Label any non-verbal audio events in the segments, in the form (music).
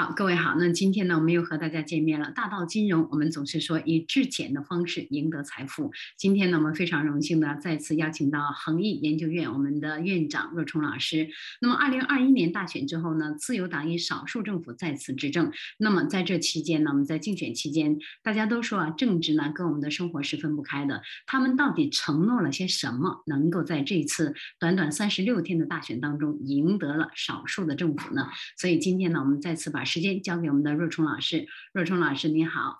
好，各位好。那今天呢，我们又和大家见面了。大道金融，我们总是说以质检的方式赢得财富。今天呢，我们非常荣幸的再次邀请到恒毅研究院我们的院长若冲老师。那么，二零二一年大选之后呢，自由党以少数政府再次执政。那么在这期间呢，我们在竞选期间，大家都说啊，政治呢跟我们的生活是分不开的。他们到底承诺了些什么，能够在这次短短三十六天的大选当中赢得了少数的政府呢？所以今天呢，我们再次把时间交给我们的若冲老师。若冲老师，你好。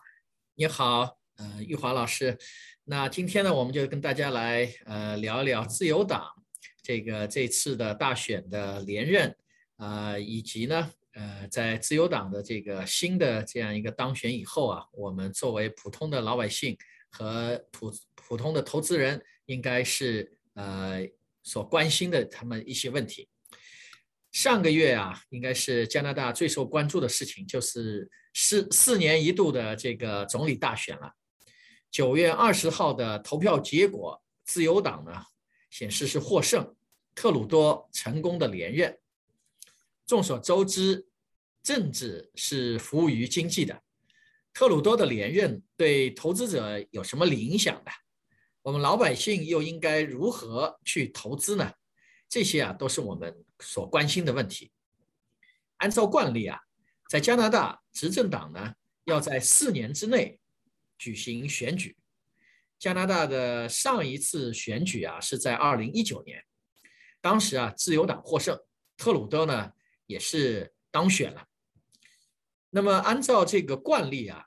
你好，呃，玉华老师。那今天呢，我们就跟大家来呃聊一聊自由党这个这次的大选的连任啊，以及呢，呃，在自由党的这个新的这样一个当选以后啊，我们作为普通的老百姓和普普通的投资人，应该是呃所关心的他们一些问题。上个月啊，应该是加拿大最受关注的事情，就是四四年一度的这个总理大选了。九月二十号的投票结果，自由党呢显示是获胜，特鲁多成功的连任。众所周知，政治是服务于经济的，特鲁多的连任对投资者有什么影响呢？我们老百姓又应该如何去投资呢？这些啊，都是我们所关心的问题。按照惯例啊，在加拿大执政党呢，要在四年之内举行选举。加拿大的上一次选举啊，是在二零一九年，当时啊，自由党获胜，特鲁多呢也是当选了。那么按照这个惯例啊，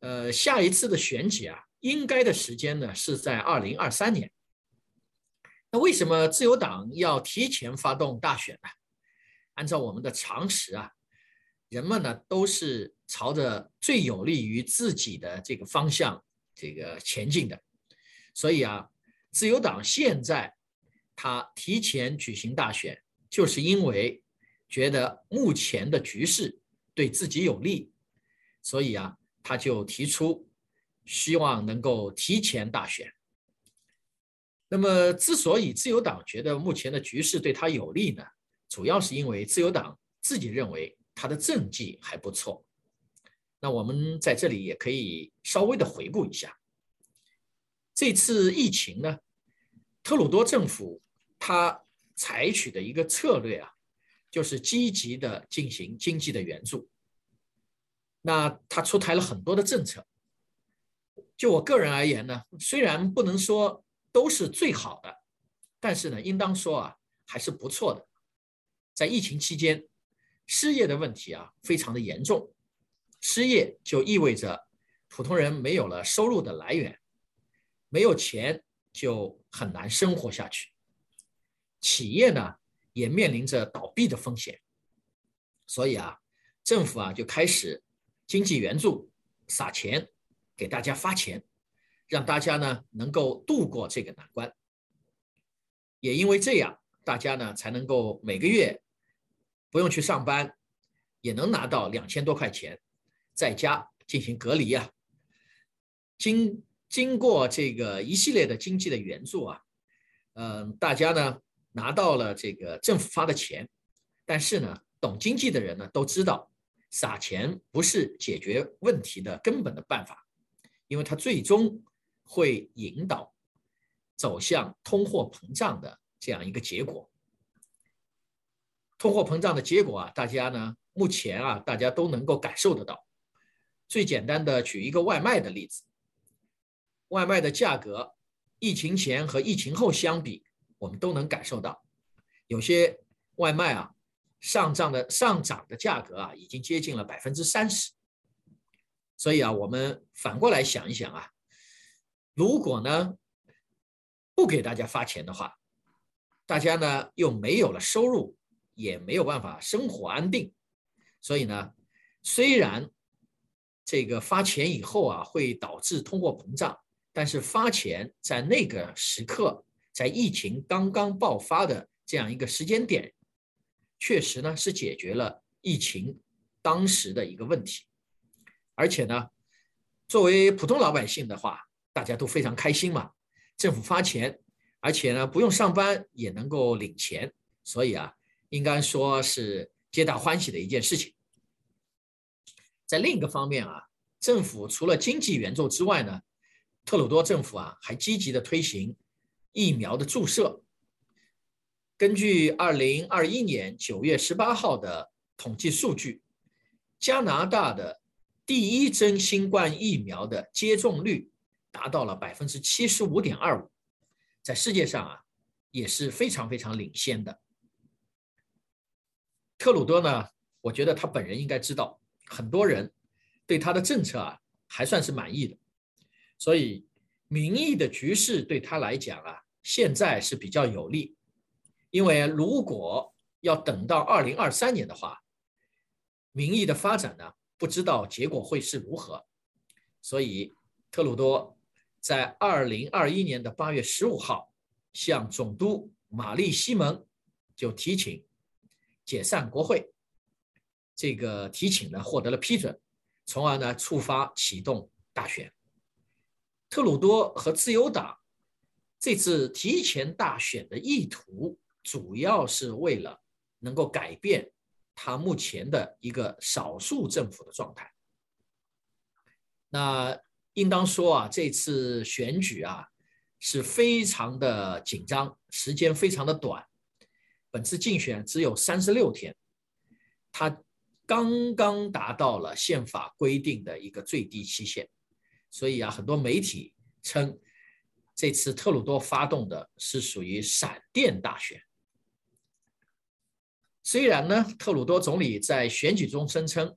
呃，下一次的选举啊，应该的时间呢是在二零二三年。那为什么自由党要提前发动大选呢？按照我们的常识啊，人们呢都是朝着最有利于自己的这个方向这个前进的，所以啊，自由党现在他提前举行大选，就是因为觉得目前的局势对自己有利，所以啊，他就提出希望能够提前大选。那么，之所以自由党觉得目前的局势对他有利呢，主要是因为自由党自己认为他的政绩还不错。那我们在这里也可以稍微的回顾一下，这次疫情呢，特鲁多政府他采取的一个策略啊，就是积极的进行经济的援助。那他出台了很多的政策。就我个人而言呢，虽然不能说。都是最好的，但是呢，应当说啊，还是不错的。在疫情期间，失业的问题啊，非常的严重。失业就意味着普通人没有了收入的来源，没有钱就很难生活下去。企业呢，也面临着倒闭的风险。所以啊，政府啊就开始经济援助，撒钱给大家发钱。让大家呢能够度过这个难关，也因为这样，大家呢才能够每个月不用去上班，也能拿到两千多块钱，在家进行隔离啊。经经过这个一系列的经济的援助啊，嗯，大家呢拿到了这个政府发的钱，但是呢，懂经济的人呢都知道，撒钱不是解决问题的根本的办法，因为它最终。会引导走向通货膨胀的这样一个结果。通货膨胀的结果啊，大家呢目前啊大家都能够感受得到。最简单的举一个外卖的例子，外卖的价格，疫情前和疫情后相比，我们都能感受到，有些外卖啊上涨的上涨的价格啊已经接近了百分之三十。所以啊，我们反过来想一想啊。如果呢不给大家发钱的话，大家呢又没有了收入，也没有办法生活安定。所以呢，虽然这个发钱以后啊会导致通货膨胀，但是发钱在那个时刻，在疫情刚刚爆发的这样一个时间点，确实呢是解决了疫情当时的一个问题。而且呢，作为普通老百姓的话，大家都非常开心嘛，政府发钱，而且呢不用上班也能够领钱，所以啊，应该说是皆大欢喜的一件事情。在另一个方面啊，政府除了经济援助之外呢，特鲁多政府啊还积极的推行疫苗的注射。根据二零二一年九月十八号的统计数据，加拿大的第一针新冠疫苗的接种率达到了百分之七十五点二五，在世界上啊也是非常非常领先的。特鲁多呢，我觉得他本人应该知道，很多人对他的政策啊还算是满意的，所以民意的局势对他来讲啊，现在是比较有利。因为如果要等到二零二三年的话，民意的发展呢，不知道结果会是如何，所以特鲁多在二零二一年的八月十五号向总督玛丽西蒙就提请解散国会，这个提请呢获得了批准，从而呢触发启动大选。特鲁多和自由党这次提前大选的意图。主要是为了能够改变他目前的一个少数政府的状态。那应当说啊，这次选举啊是非常的紧张，时间非常的短。本次竞选只有三十六天，他刚刚达到了宪法规定的一个最低期限，所以啊，很多媒体称这次特鲁多发动的是属于闪电大选。虽然呢，特鲁多总理在选举中声称，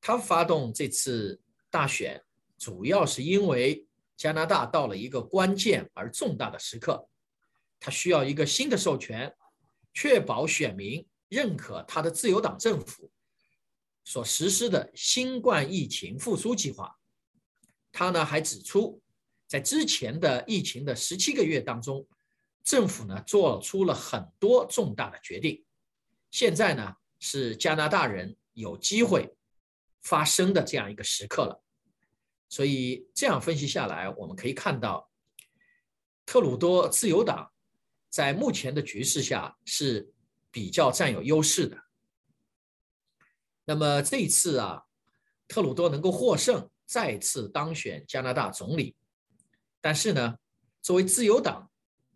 他发动这次大选主要是因为加拿大到了一个关键而重大的时刻，他需要一个新的授权，确保选民认可他的自由党政府所实施的新冠疫情复苏计划。他呢还指出，在之前的疫情的十七个月当中，政府呢做出了很多重大的决定。现在呢是加拿大人有机会发生的这样一个时刻了，所以这样分析下来，我们可以看到，特鲁多自由党在目前的局势下是比较占有优势的。那么这一次啊，特鲁多能够获胜，再次当选加拿大总理，但是呢，作为自由党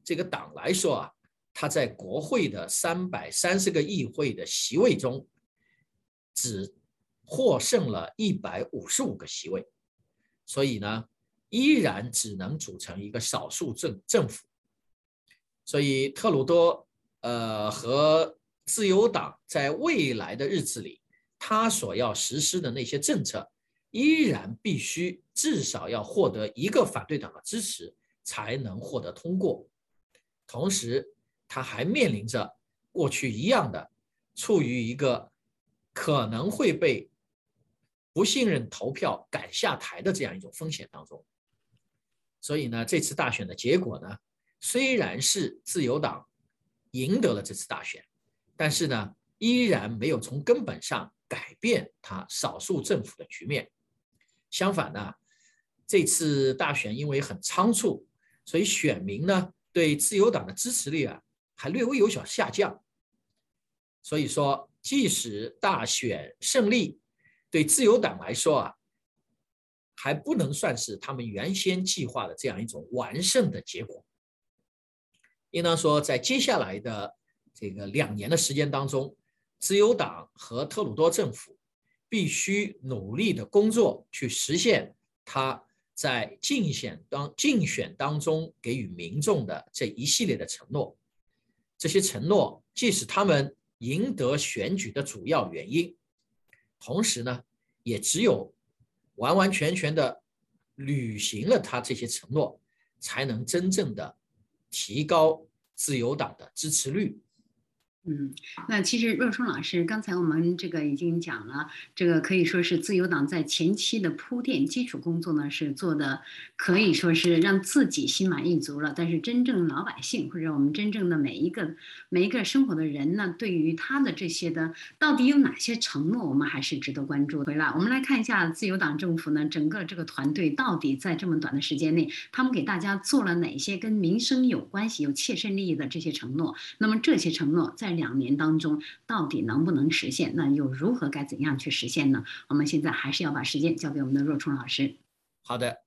这个党来说啊。他在国会的三百三十个议会的席位中，只获胜了一百五十五个席位，所以呢，依然只能组成一个少数政政府。所以特鲁多呃和自由党在未来的日子里，他所要实施的那些政策，依然必须至少要获得一个反对党的支持，才能获得通过。同时，他还面临着过去一样的，处于一个可能会被不信任投票赶下台的这样一种风险当中。所以呢，这次大选的结果呢，虽然是自由党赢得了这次大选，但是呢，依然没有从根本上改变他少数政府的局面。相反呢，这次大选因为很仓促，所以选民呢对自由党的支持率啊。还略微有小下降，所以说，即使大选胜利，对自由党来说啊，还不能算是他们原先计划的这样一种完胜的结果。应当说，在接下来的这个两年的时间当中，自由党和特鲁多政府必须努力的工作，去实现他在竞选当竞选当中给予民众的这一系列的承诺。这些承诺既是他们赢得选举的主要原因，同时呢，也只有完完全全的履行了他这些承诺，才能真正的提高自由党的支持率。嗯，那其实若冲老师刚才我们这个已经讲了，这个可以说是自由党在前期的铺垫基础工作呢是做的，可以说是让自己心满意足了。但是真正老百姓或者我们真正的每一个每一个生活的人呢，对于他的这些的到底有哪些承诺，我们还是值得关注。回来我们来看一下自由党政府呢，整个这个团队到底在这么短的时间内，他们给大家做了哪些跟民生有关系、有切身利益的这些承诺？那么这些承诺在两年当中到底能不能实现？那又如何该怎样去实现呢？我们现在还是要把时间交给我们的若冲老师。好的，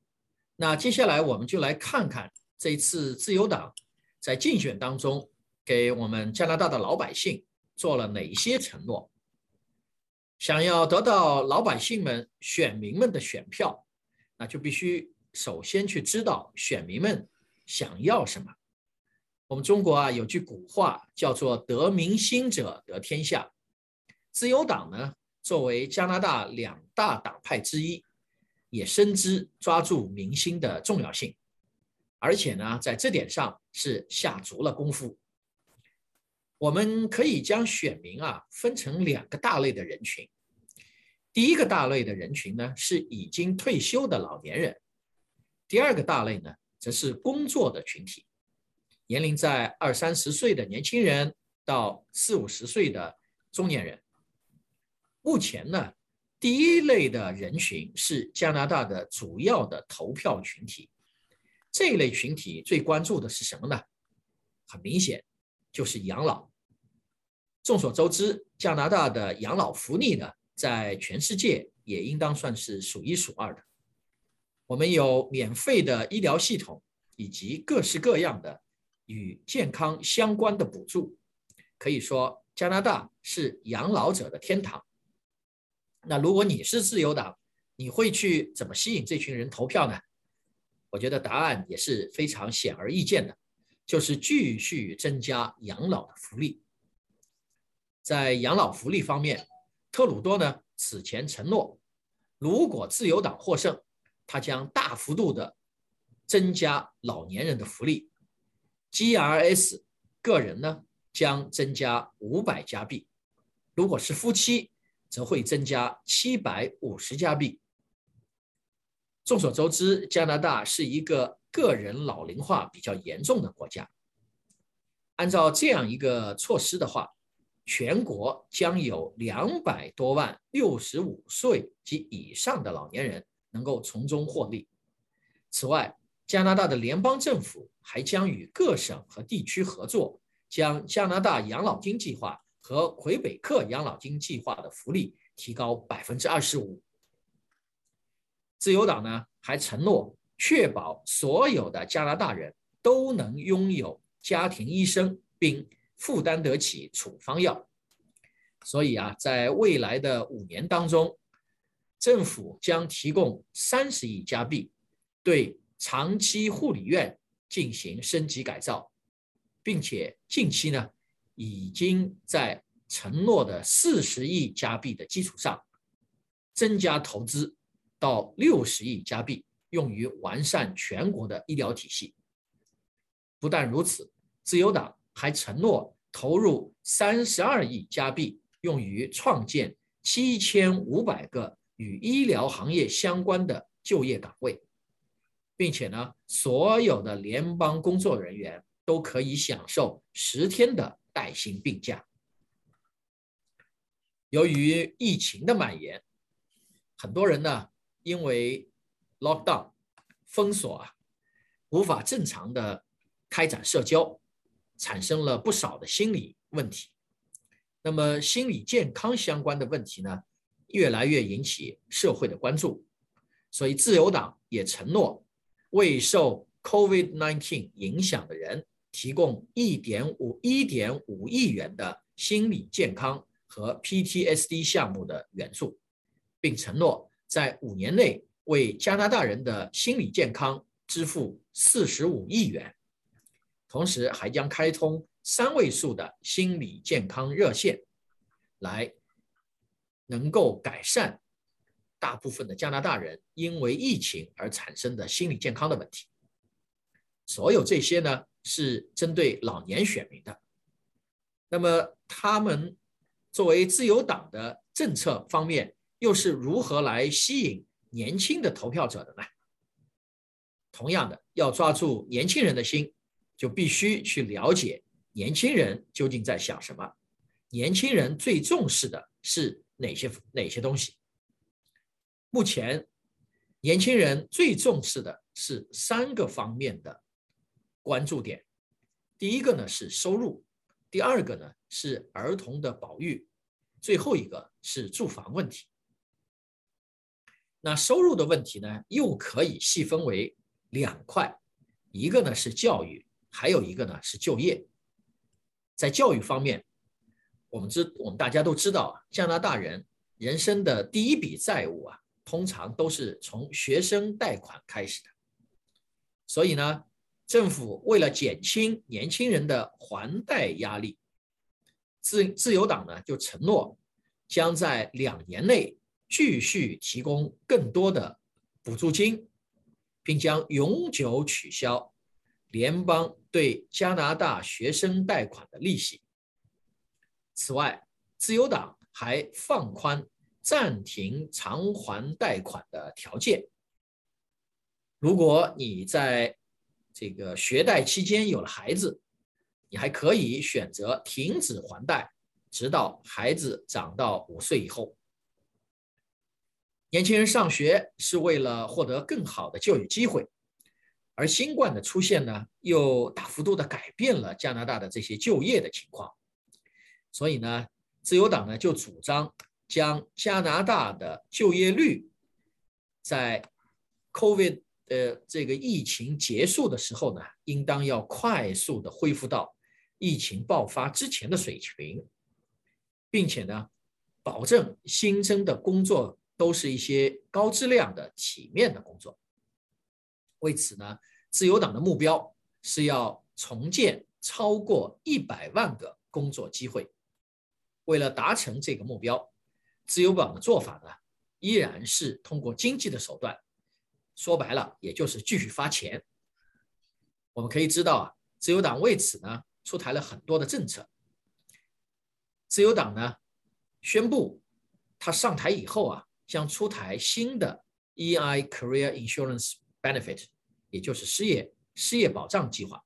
那接下来我们就来看看这一次自由党在竞选当中给我们加拿大的老百姓做了哪些承诺。想要得到老百姓们、选民们的选票，那就必须首先去知道选民们想要什么。我们中国啊有句古话叫做“得民心者得天下”。自由党呢，作为加拿大两大党派之一，也深知抓住民心的重要性，而且呢，在这点上是下足了功夫。我们可以将选民啊分成两个大类的人群。第一个大类的人群呢是已经退休的老年人，第二个大类呢则是工作的群体，年龄在二三十岁的年轻人到四五十岁的中年人。目前呢，第一类的人群是加拿大的主要的投票群体。这一类群体最关注的是什么呢？很明显，就是养老。众所周知，加拿大的养老福利呢，在全世界也应当算是数一数二的。我们有免费的医疗系统，以及各式各样的与健康相关的补助，可以说加拿大是养老者的天堂。那如果你是自由党，你会去怎么吸引这群人投票呢？我觉得答案也是非常显而易见的，就是继续增加养老的福利。在养老福利方面，特鲁多呢此前承诺，如果自由党获胜，他将大幅度的增加老年人的福利，GRS 个人呢将增加五百加币，如果是夫妻，则会增加七百五十加币。众所周知，加拿大是一个个人老龄化比较严重的国家，按照这样一个措施的话。全国将有两百多万六十五岁及以上的老年人能够从中获利。此外，加拿大的联邦政府还将与各省和地区合作，将加拿大养老金计划和魁北克养老金计划的福利提高百分之二十五。自由党呢还承诺确保所有的加拿大人都能拥有家庭医生，并。负担得起处方药，所以啊，在未来的五年当中，政府将提供三十亿加币，对长期护理院进行升级改造，并且近期呢，已经在承诺的四十亿加币的基础上，增加投资到六十亿加币，用于完善全国的医疗体系。不但如此，自由党。还承诺投入三十二亿加币，用于创建七千五百个与医疗行业相关的就业岗位，并且呢，所有的联邦工作人员都可以享受十天的带薪病假。由于疫情的蔓延，很多人呢因为 lockdown 封锁啊，无法正常的开展社交。产生了不少的心理问题，那么心理健康相关的问题呢，越来越引起社会的关注，所以自由党也承诺为受 COVID-19 影响的人提供一点五一点五亿元的心理健康和 PTSD 项目的援助，并承诺在五年内为加拿大人的心理健康支付四十五亿元。同时还将开通三位数的心理健康热线，来能够改善大部分的加拿大人因为疫情而产生的心理健康的问题。所有这些呢是针对老年选民的。那么他们作为自由党的政策方面，又是如何来吸引年轻的投票者的呢？同样的，要抓住年轻人的心。就必须去了解年轻人究竟在想什么，年轻人最重视的是哪些哪些东西。目前，年轻人最重视的是三个方面的关注点。第一个呢是收入，第二个呢是儿童的保育，最后一个是住房问题。那收入的问题呢，又可以细分为两块，一个呢是教育，还有一个呢是就业。在教育方面，我们知我们大家都知道，加拿大人人生的第一笔债务啊，通常都是从学生贷款开始的。所以呢，政府为了减轻年轻人的还贷压力，自自由党呢就承诺将在两年内。继续提供更多的补助金，并将永久取消联邦对加拿大学生贷款的利息。此外，自由党还放宽暂停偿还贷款的条件。如果你在这个学贷期间有了孩子，你还可以选择停止还贷，直到孩子长到五岁以后。年轻人上学是为了获得更好的就业机会，而新冠的出现呢，又大幅度的改变了加拿大的这些就业的情况。所以呢，自由党呢就主张将加拿大的就业率在 COVID 的这个疫情结束的时候呢，应当要快速的恢复到疫情爆发之前的水平，并且呢，保证新增的工作。都是一些高质量的、体面的工作。为此呢，自由党的目标是要重建超过一百万个工作机会。为了达成这个目标，自由党的做法呢，依然是通过经济的手段。说白了，也就是继续发钱。我们可以知道啊，自由党为此呢，出台了很多的政策。自由党呢，宣布他上台以后啊。将出台新的 EI Career Insurance Benefit，也就是失业失业保障计划。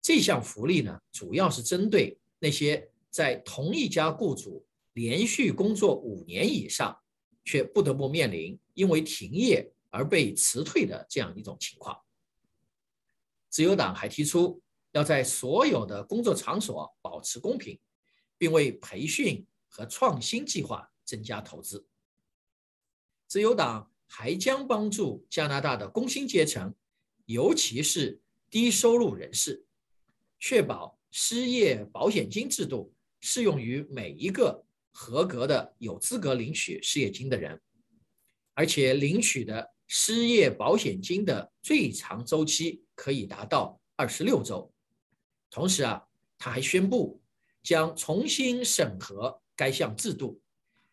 这项福利呢，主要是针对那些在同一家雇主连续工作五年以上，却不得不面临因为停业而被辞退的这样一种情况。自由党还提出要在所有的工作场所保持公平，并为培训和创新计划增加投资。自由党还将帮助加拿大的工薪阶层，尤其是低收入人士，确保失业保险金制度适用于每一个合格的有资格领取失业金的人，而且领取的失业保险金的最长周期可以达到二十六周。同时啊，他还宣布将重新审核该项制度，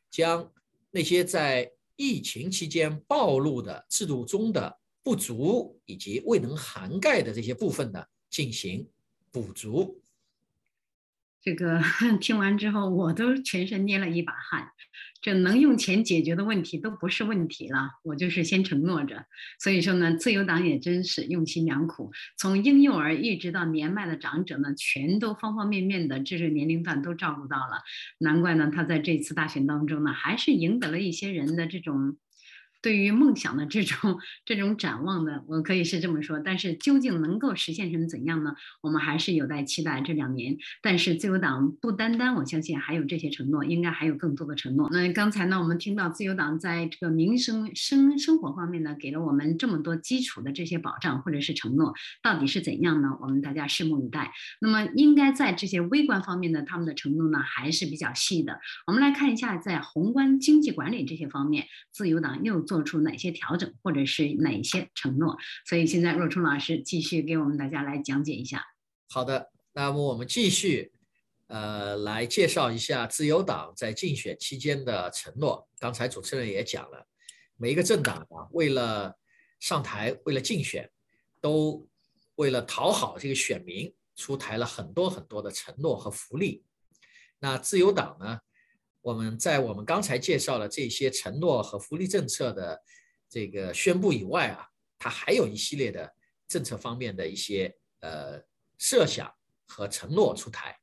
将那些在疫情期间暴露的制度中的不足以及未能涵盖的这些部分呢，进行补足。这个 (laughs) 听完之后，我都全身捏了一把汗。这能用钱解决的问题都不是问题了，我就是先承诺着。所以说呢，自由党也真是用心良苦，从婴幼儿一直到年迈的长者呢，全都方方面面的这个年龄段都照顾到了。难怪呢，他在这次大选当中呢，还是赢得了一些人的这种。对于梦想的这种这种展望呢，我可以是这么说，但是究竟能够实现成怎样呢？我们还是有待期待这两年。但是自由党不单单，我相信还有这些承诺，应该还有更多的承诺。那刚才呢，我们听到自由党在这个民生生生活方面呢，给了我们这么多基础的这些保障或者是承诺，到底是怎样呢？我们大家拭目以待。那么应该在这些微观方面呢，他们的承诺呢还是比较细的。我们来看一下，在宏观经济管理这些方面，自由党又。做出哪些调整，或者是哪些承诺？所以现在若冲老师继续给我们大家来讲解一下。好的，那么我们继续，呃，来介绍一下自由党在竞选期间的承诺。刚才主持人也讲了，每一个政党啊，为了上台，为了竞选，都为了讨好这个选民，出台了很多很多的承诺和福利。那自由党呢？我们在我们刚才介绍了这些承诺和福利政策的这个宣布以外啊，它还有一系列的政策方面的一些呃设想和承诺出台，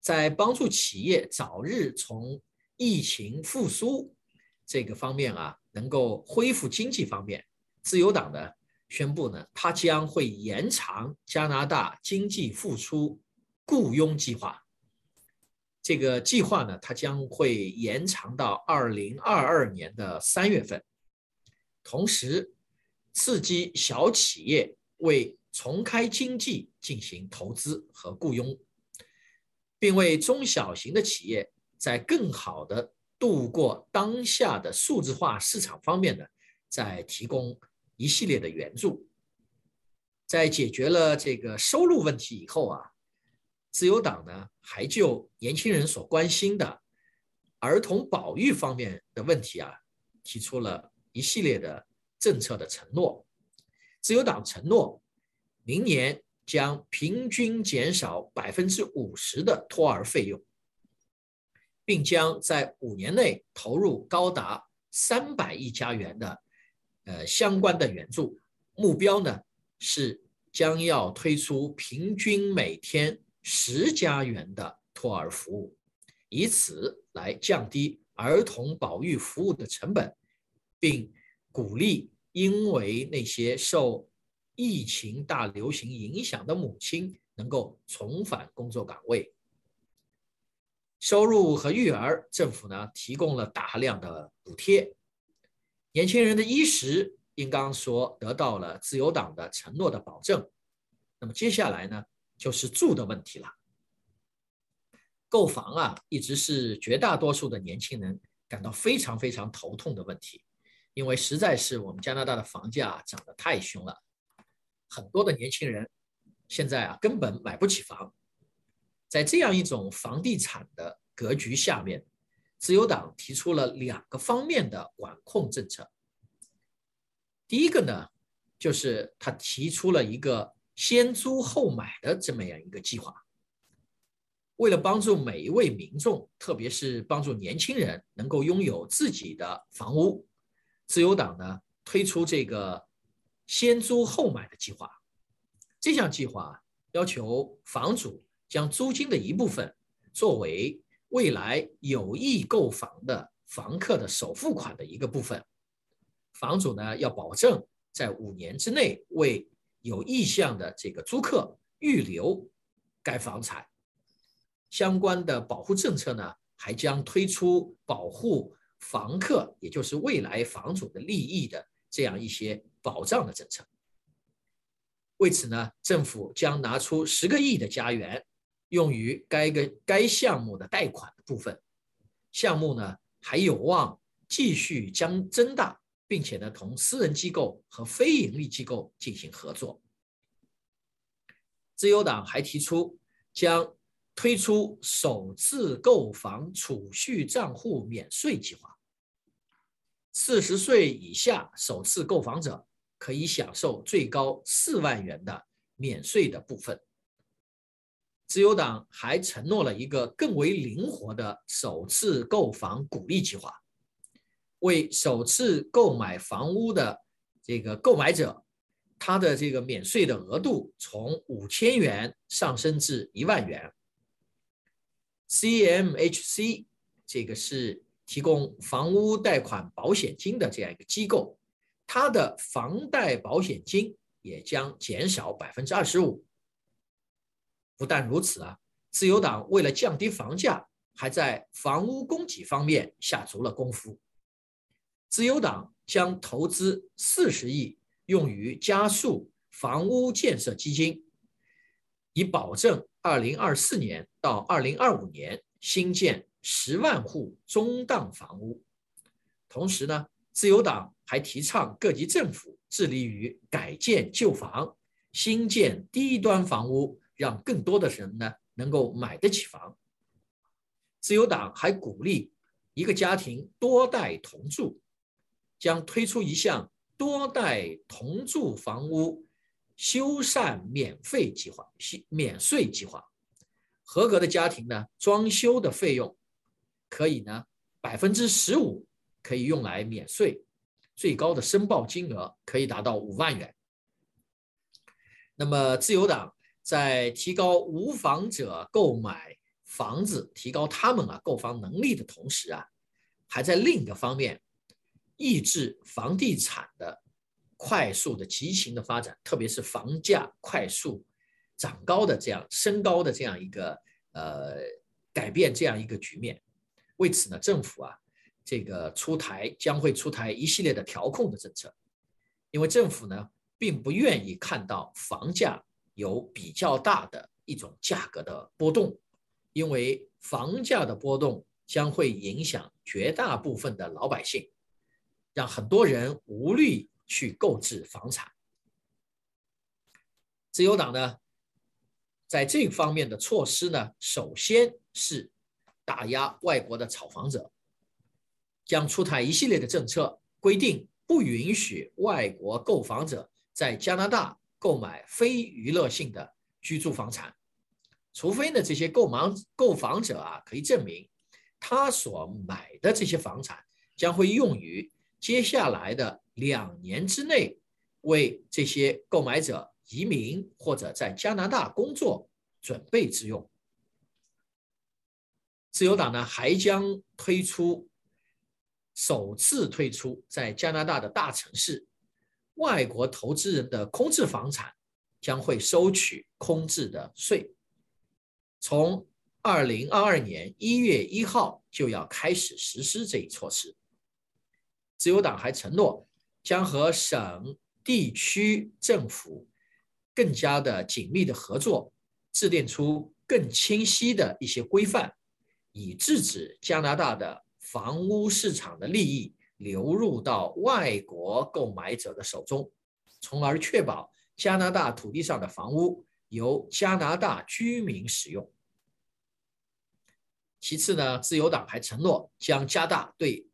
在帮助企业早日从疫情复苏这个方面啊，能够恢复经济方面，自由党的宣布呢，它将会延长加拿大经济复苏雇佣计划。这个计划呢，它将会延长到二零二二年的三月份，同时刺激小企业为重开经济进行投资和雇佣，并为中小型的企业在更好的度过当下的数字化市场方面呢，在提供一系列的援助。在解决了这个收入问题以后啊。自由党呢，还就年轻人所关心的儿童保育方面的问题啊，提出了一系列的政策的承诺。自由党承诺，明年将平均减少百分之五十的托儿费用，并将在五年内投入高达三百亿加元的呃相关的援助。目标呢是将要推出平均每天。十加元的托儿服务，以此来降低儿童保育服务的成本，并鼓励因为那些受疫情大流行影响的母亲能够重返工作岗位。收入和育儿，政府呢提供了大量的补贴，年轻人的衣食应当说得到了自由党的承诺的保证。那么接下来呢？就是住的问题了。购房啊，一直是绝大多数的年轻人感到非常非常头痛的问题，因为实在是我们加拿大的房价涨得太凶了，很多的年轻人现在啊根本买不起房。在这样一种房地产的格局下面，自由党提出了两个方面的管控政策。第一个呢，就是他提出了一个。先租后买的这么样一个计划，为了帮助每一位民众，特别是帮助年轻人能够拥有自己的房屋，自由党呢推出这个先租后买的计划。这项计划要求房主将租金的一部分作为未来有意购房的房客的首付款的一个部分，房主呢要保证在五年之内为。有意向的这个租客预留该房产，相关的保护政策呢，还将推出保护房客，也就是未来房主的利益的这样一些保障的政策。为此呢，政府将拿出十个亿的加元，用于该个该项目的贷款部分。项目呢，还有望继续将增大。并且呢，同私人机构和非盈利机构进行合作。自由党还提出将推出首次购房储蓄账户免税计划，四十岁以下首次购房者可以享受最高四万元的免税的部分。自由党还承诺了一个更为灵活的首次购房鼓励计划。为首次购买房屋的这个购买者，他的这个免税的额度从五千元上升至一万元。CMHC 这个是提供房屋贷款保险金的这样一个机构，它的房贷保险金也将减少百分之二十五。不但如此啊，自由党为了降低房价，还在房屋供给方面下足了功夫。自由党将投资四十亿用于加速房屋建设基金，以保证二零二四年到二零二五年新建十万户中档房屋。同时呢，自由党还提倡各级政府致力于改建旧房，新建低端房屋，让更多的人呢能够买得起房。自由党还鼓励一个家庭多代同住。将推出一项多代同住房屋修缮免费计划，免税计划。合格的家庭呢，装修的费用可以呢百分之十五可以用来免税，最高的申报金额可以达到五万元。那么，自由党在提高无房者购买房子、提高他们啊购房能力的同时啊，还在另一个方面。抑制房地产的快速的畸形的发展，特别是房价快速长高的这样升高的这样一个呃改变这样一个局面。为此呢，政府啊这个出台将会出台一系列的调控的政策，因为政府呢并不愿意看到房价有比较大的一种价格的波动，因为房价的波动将会影响绝大部分的老百姓，让很多人无力去购置房产。自由党呢？在这方面的措施呢，首先是打压外国的炒房者，将出台一系列的政策，规定不允许外国购房者在加拿大购买非娱乐性的居住房产，除非呢这些购买购房者啊可以证明他所买的这些房产将会用于接下来的两年之内为这些购买者。移民或者在加拿大工作准备之用。自由党呢还将推出首次推出在加拿大的大城市，外国投资人的空置房产将会收取空置的税，从二零二二年一月一号就要开始实施这一措施。自由党还承诺将和省、地区政府。更加的紧密的合作，制定出更清晰的一些规范，以制止加拿大的房屋市场的利益流入到外国购买者的手中，从而确保加拿大土地上的房屋由加拿大居民使用。其次呢，自由党还承诺将加大对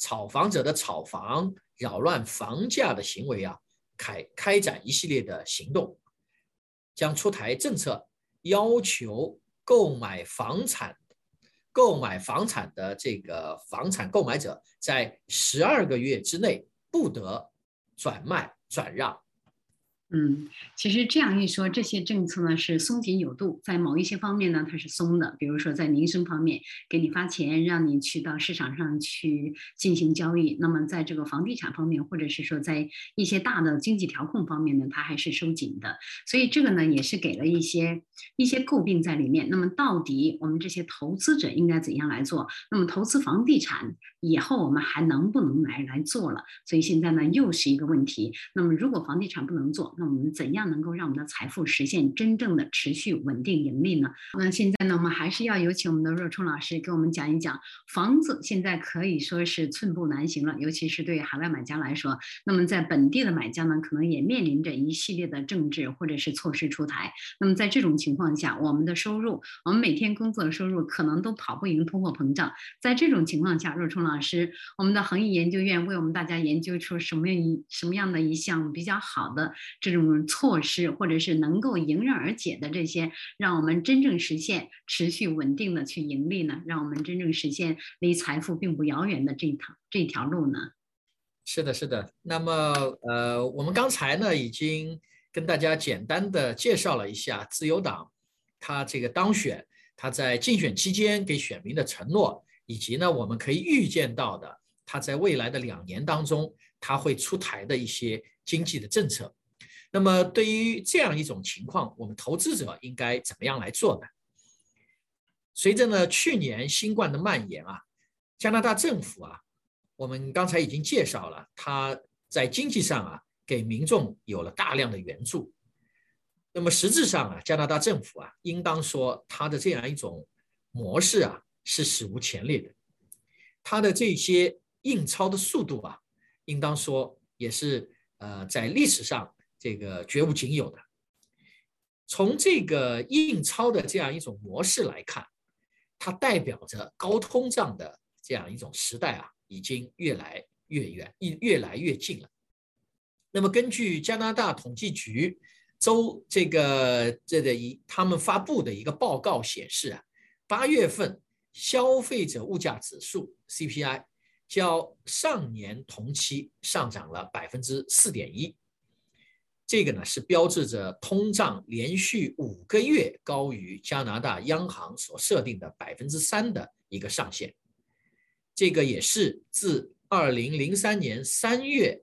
炒房者的炒房、扰乱房价的行为啊，开开展一系列的行动。将出台政策，要求购买房产、购买房产的这个房产购买者，在十二个月之内不得转卖、转让。嗯，其实这样一说，这些政策呢是松紧有度，在某一些方面呢它是松的，比如说在民生方面，给你发钱让你去到市场上去进行交易；那么在这个房地产方面，或者是说在一些大的经济调控方面呢，它还是收紧的。所以这个呢也是给了一些一些诟病在里面。那么到底我们这些投资者应该怎样来做？那么投资房地产以后我们还能不能来来做了？所以现在呢又是一个问题。那么如果房地产不能做，那我们怎样能够让我们的财富实现真正的持续稳定盈利呢？那现在呢，我们还是要有请我们的若冲老师给我们讲一讲，房子现在可以说是寸步难行了，尤其是对海外买家来说。那么在本地的买家呢，可能也面临着一系列的政治或者是措施出台。那么在这种情况下，我们的收入，我们每天工作的收入可能都跑不赢通货膨胀。在这种情况下，若冲老师，我们的恒毅研究院为我们大家研究出什么样一什么样的一项比较好的。这种措施，或者是能够迎刃而解的这些，让我们真正实现持续稳定的去盈利呢？让我们真正实现离财富并不遥远的这一条这条路呢？是的，是的。那么，呃，我们刚才呢已经跟大家简单的介绍了一下自由党他这个当选，他在竞选期间给选民的承诺，以及呢我们可以预见到的他在未来的两年当中他会出台的一些经济的政策。那么，对于这样一种情况，我们投资者应该怎么样来做呢？随着呢去年新冠的蔓延啊，加拿大政府啊，我们刚才已经介绍了，它在经济上啊给民众有了大量的援助。那么实质上啊，加拿大政府啊，应当说它的这样一种模式啊是史无前例的，它的这些印钞的速度啊，应当说也是呃在历史上。这个绝无仅有的。从这个印钞的这样一种模式来看，它代表着高通胀的这样一种时代啊，已经越来越远，越越来越近了。那么，根据加拿大统计局周这个这个一他们发布的一个报告显示啊，八月份消费者物价指数 CPI 较上年同期上涨了百分之四点一。这个呢是标志着通胀连续五个月高于加拿大央行所设定的百分之三的一个上限，这个也是自二零零三年三月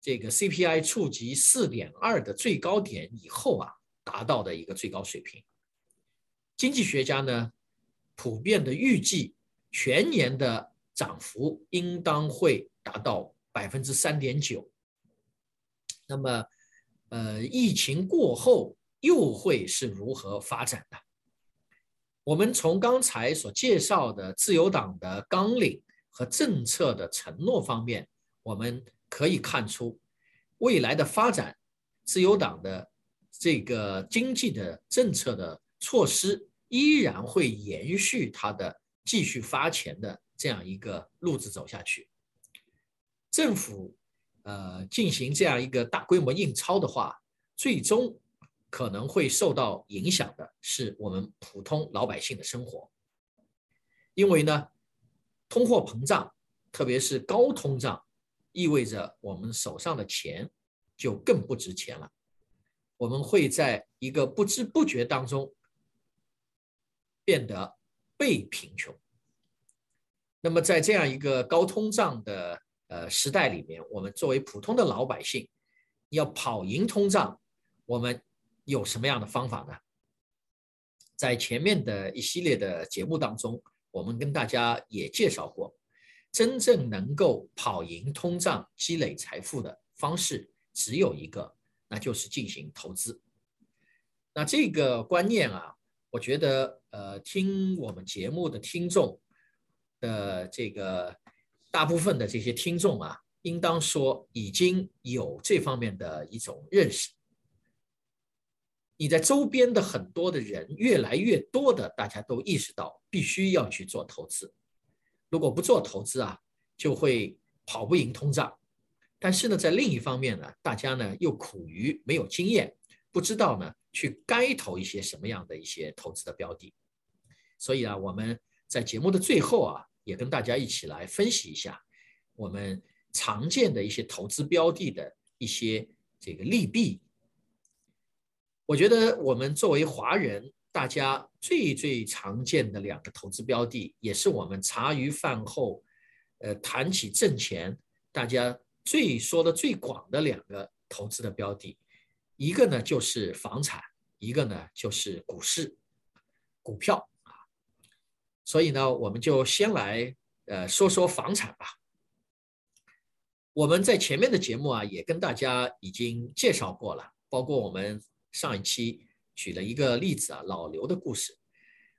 这个 CPI 触及四点二的最高点以后啊达到的一个最高水平。经济学家呢，普遍的预计全年的涨幅应当会达到百分之三点九。那么，呃，疫情过后又会是如何发展的？我们从刚才所介绍的自由党的纲领和政策的承诺方面，我们可以看出，未来的发展，自由党的这个经济的政策的措施依然会延续它的继续发钱的这样一个路子走下去。政府呃进行这样一个大规模印钞的话，最终。可能会受到影响的是我们普通老百姓的生活，因为呢，通货膨胀，特别是高通胀，意味着我们手上的钱就更不值钱了。我们会在一个不知不觉当中变得被贫穷。那么在这样一个高通胀的呃时代里面，我们作为普通的老百姓，要跑赢通胀，我们。有什么样的方法呢？在前面的一系列的节目当中，我们跟大家也介绍过，真正能够跑赢通胀、积累财富的方式只有一个，那就是进行投资。那这个观念啊，我觉得呃，听我们节目的听众的这个大部分的这些听众啊，应当说已经有这方面的一种认识。你在周边的很多的人越来越多的，大家都意识到必须要去做投资。如果不做投资啊，就会跑不赢通胀。但是呢，在另一方面呢，大家呢又苦于没有经验，不知道呢去该投一些什么样的一些投资的标的。所以啊，我们在节目的最后啊，也跟大家一起来分析一下我们常见的一些投资标的的一些这个利弊。我觉得我们作为华人，大家最最常见的两个投资标的，也是我们茶余饭后，呃，谈起挣钱，大家最说的最广的两个投资的标的，一个呢就是房产，一个呢就是股市，股票。所以呢，我们就先来呃说说房产吧。我们在前面的节目啊，也跟大家已经介绍过了，包括我们。上一期举了一个例子啊，老刘的故事，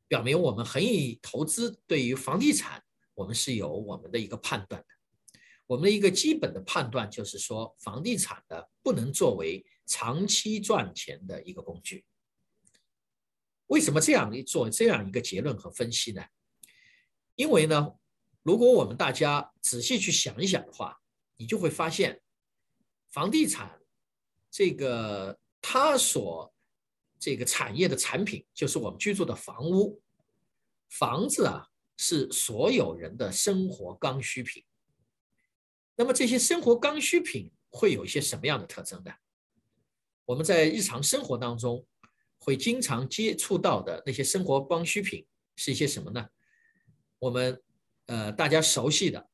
表明我们恒益投资对于房地产，我们是有我们的一个判断的。我们的一个基本的判断就是说，房地产的不能作为长期赚钱的一个工具。为什么这样一做这样一个结论和分析呢？因为呢，如果我们大家仔细去想一想的话，你就会发现，房地产这个。它所这个产业的产品就是我们居住的房屋，房子啊是所有人的生活刚需品。那么这些生活刚需品会有一些什么样的特征呢？我们在日常生活当中会经常接触到的那些生活刚需品是一些什么呢？我们呃大家熟悉的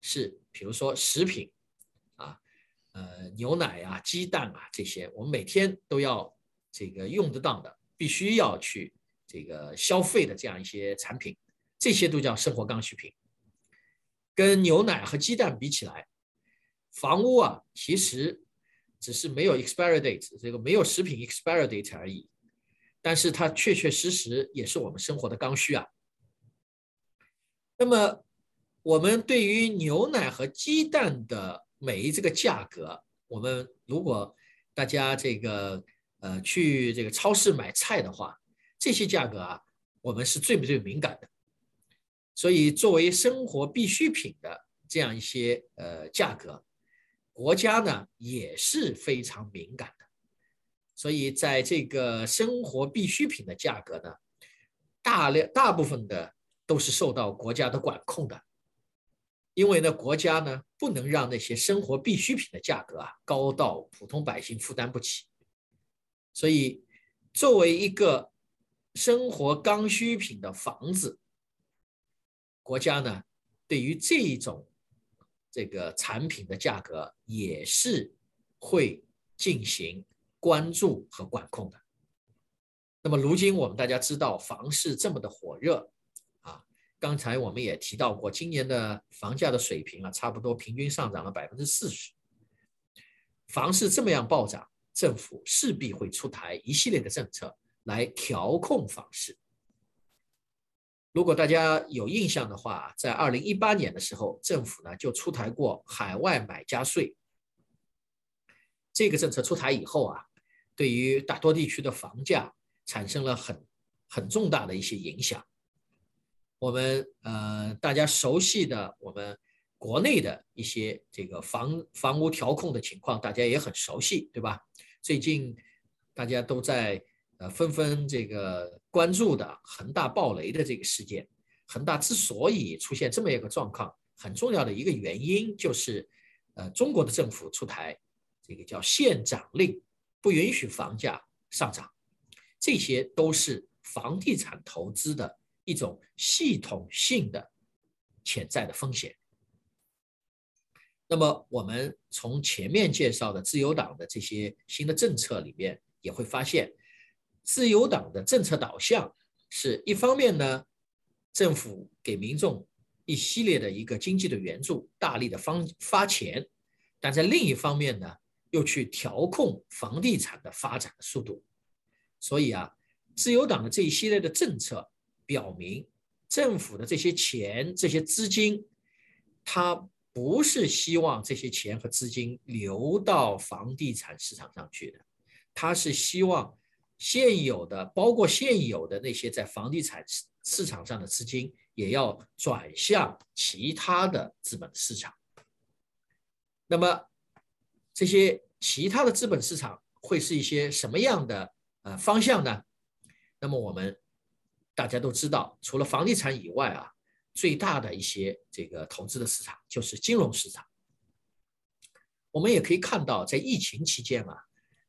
是，比如说食品。啊呃，牛奶啊、鸡蛋啊这些，我们每天都要这个用得到的，必须要去这个消费的这样一些产品，这些都叫生活刚需品。跟牛奶和鸡蛋比起来，房屋啊，其实只是没有 expiry date，这个没有食品 expiry date 而已，但是它确确实实也是我们生活的刚需啊。那么，我们对于牛奶和鸡蛋的每一这个价格，我们如果大家这个呃去这个超市买菜的话，这些价格啊，我们是最最敏感的。所以作为生活必需品的这样一些呃价格，国家呢也是非常敏感的。所以在这个生活必需品的价格呢，大量大部分的都是受到国家的管控的。因为呢，国家呢不能让那些生活必需品的价格啊高到普通百姓负担不起，所以作为一个生活刚需品的房子，国家呢对于这一种这个产品的价格也是会进行关注和管控的。那么如今我们大家知道房市这么的火热，刚才我们也提到过，今年的房价的水平啊，差不多平均上涨了百分之四十。房市这么样暴涨，政府势必会出台一系列的政策来调控房市。如果大家有印象的话，在二零一八年的时候，政府呢就出台过海外买家税。这个政策出台以后啊，对于大多地区的房价。产生了很很重大的一些影响。我们呃大家熟悉的我们国内的一些这个房房屋调控的情况，大家也很熟悉，对吧？最近大家都在呃纷纷这个关注的恒大暴雷的这个事件。恒大之所以出现这么一个状况，很重要的一个原因就是呃中国的政府出台这个叫限涨令，不允许房价上涨。这些都是房地产投资的一种系统性的潜在的风险。那么，我们从前面介绍的自由党的这些新的政策里面，也会发现，自由党的政策导向是一方面呢，政府给民众一系列的一个经济的援助，大力的方发钱，但在另一方面呢，又去调控房地产的发展的速度。所以啊，自由党的这一系列的政策表明，政府的这些钱、这些资金，它不是希望这些钱和资金流到房地产市场上去的，它是希望现有的，包括现有的那些在房地产市市场上的资金，也要转向其他的资本市场。那么，这些其他的资本市场会是一些什么样的？呃，方向呢？那么我们大家都知道，除了房地产以外啊，最大的一些这个投资的市场就是金融市场。我们也可以看到，在疫情期间啊，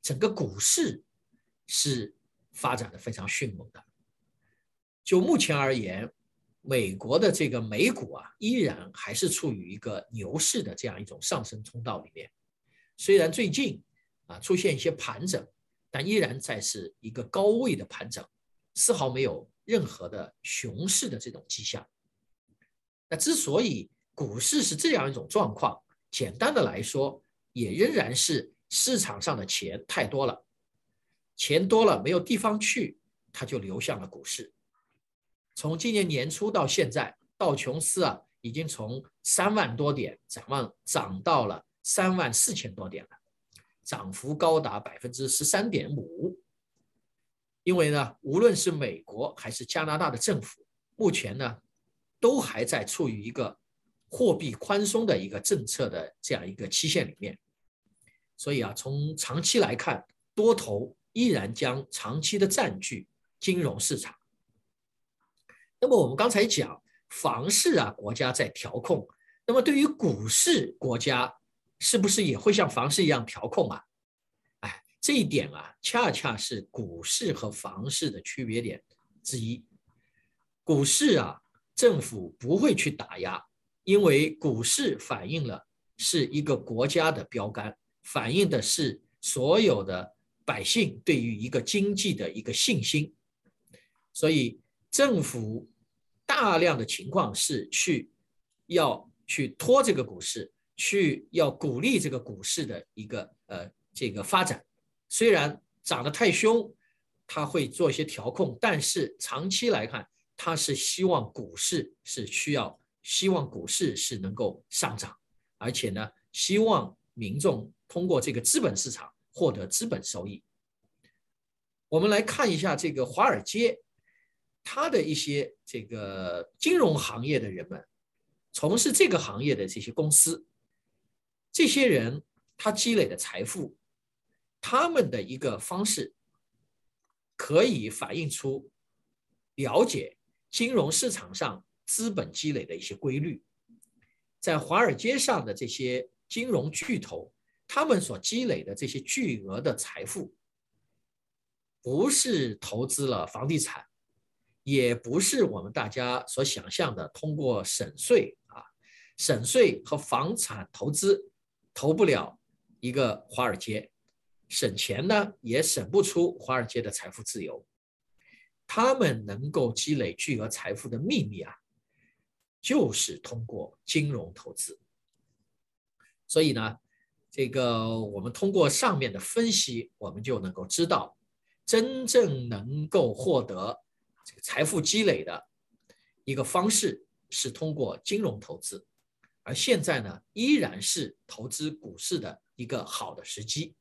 整个股市是发展的非常迅猛的。就目前而言，美国的这个美股啊，依然还是处于一个牛市的这样一种上升通道里面。虽然最近啊出现一些盘整。但依然在是一个高位的盘整，丝毫没有任何的熊市的这种迹象。那之所以股市是这样一种状况，简单的来说，也仍然是市场上的钱太多了，钱多了没有地方去，它就流向了股市。从今年年初到现在，道琼斯啊已经从三万多点涨望涨到了三万四千多点了。涨幅高达百分之十三点五，因为呢，无论是美国还是加拿大的政府，目前呢，都还在处于一个货币宽松的一个政策的这样一个期限里面，所以啊，从长期来看，多头依然将长期的占据金融市场。那么我们刚才讲房市啊，国家在调控，那么对于股市，国家。是不是也会像房市一样调控啊？这一点啊，恰恰是股市和房市的区别点之一。股市啊，政府不会去打压，因为股市反映了是一个国家的标杆，反映的是所有的百姓对于一个经济的一个信心。所以政府大量的情况是去要去拖这个股市。去要鼓励这个股市的一个呃这个发展，虽然涨得太凶，他会做一些调控，但是长期来看，他是希望股市是需要希望股市是能够上涨，而且呢，希望民众通过这个资本市场获得资本收益。我们来看一下这个华尔街，他的一些这个金融行业的人们，从事这个行业的这些公司。这些人他积累的财富，他们的一个方式，可以反映出了解金融市场上资本积累的一些规律。在华尔街上的这些金融巨头，他们所积累的这些巨额的财富，不是投资了房地产，也不是我们大家所想象的通过省税啊，省税和房产投资。投不了一个华尔街，省钱呢也省不出华尔街的财富自由，他们能够积累巨额财富的秘密啊，就是通过金融投资。所以呢，这个我们通过上面的分析，我们就能够知道，真正能够获得这个财富积累的一个方式是通过金融投资，而现在呢，依然是投资股市的一个好的时机。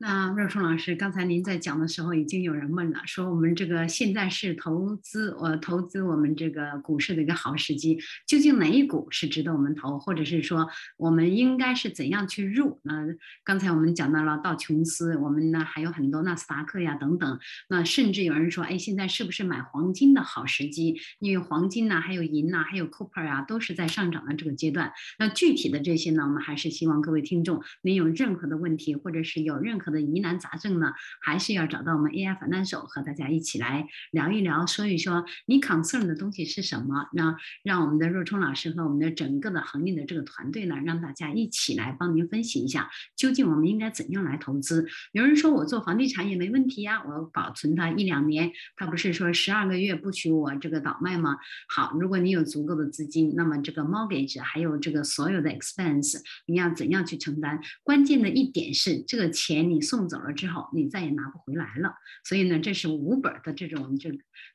那若冲老师，刚才您在讲的时候，已经有人问了，说我们这个现在是投资，呃，投资我们这个股市的一个好时机，究竟哪一股是值得我们投，或者是说我们应该是怎样去入？那刚才我们讲到了道琼斯，我们呢还有很多纳斯达克呀等等，那甚至有人说，哎，现在是不是买黄金的好时机？因为黄金呐，还有银呐，还有 copper 啊，都是在上涨的这个阶段。那具体的这些呢，我们还是希望各位听众，您有任何的问题，或者是有任何。的疑难杂症呢，还是要找到我们 AI 反弹手和大家一起来聊一聊，说一说你 concern 的东西是什么？那让我们的若冲老师和我们的整个的恒运的这个团队呢，让大家一起来帮您分析一下，究竟我们应该怎样来投资？有人说我做房地产也没问题呀，我保存它一两年，他不是说十二个月不许我这个倒卖吗？好，如果你有足够的资金，那么这个 mortgage 还有这个所有的 expense，你要怎样去承担？关键的一点是这个钱你。你送走了之后，你再也拿不回来了。所以呢，这是无本的这种，就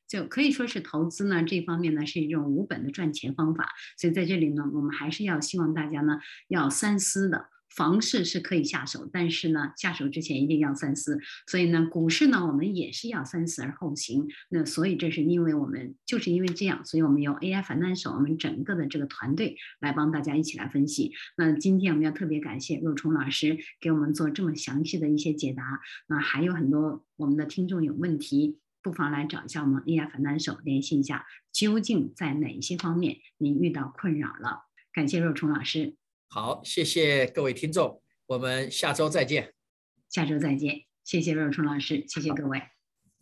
就可以说是投资呢这方面呢是一种无本的赚钱方法。所以在这里呢，我们还是要希望大家呢要三思的。房市是可以下手，但是呢，下手之前一定要三思。所以呢，股市呢，我们也是要三思而后行。那所以这是因为我们就是因为这样，所以我们有 AI 反弹手，我们整个的这个团队来帮大家一起来分析。那今天我们要特别感谢若冲老师给我们做这么详细的一些解答。那还有很多我们的听众有问题，不妨来找一下我们 AI 反弹手联系一下，究竟在哪一些方面您遇到困扰了？感谢若冲老师。好，谢谢各位听众，我们下周再见。下周再见，谢谢若冲老师，谢谢各位。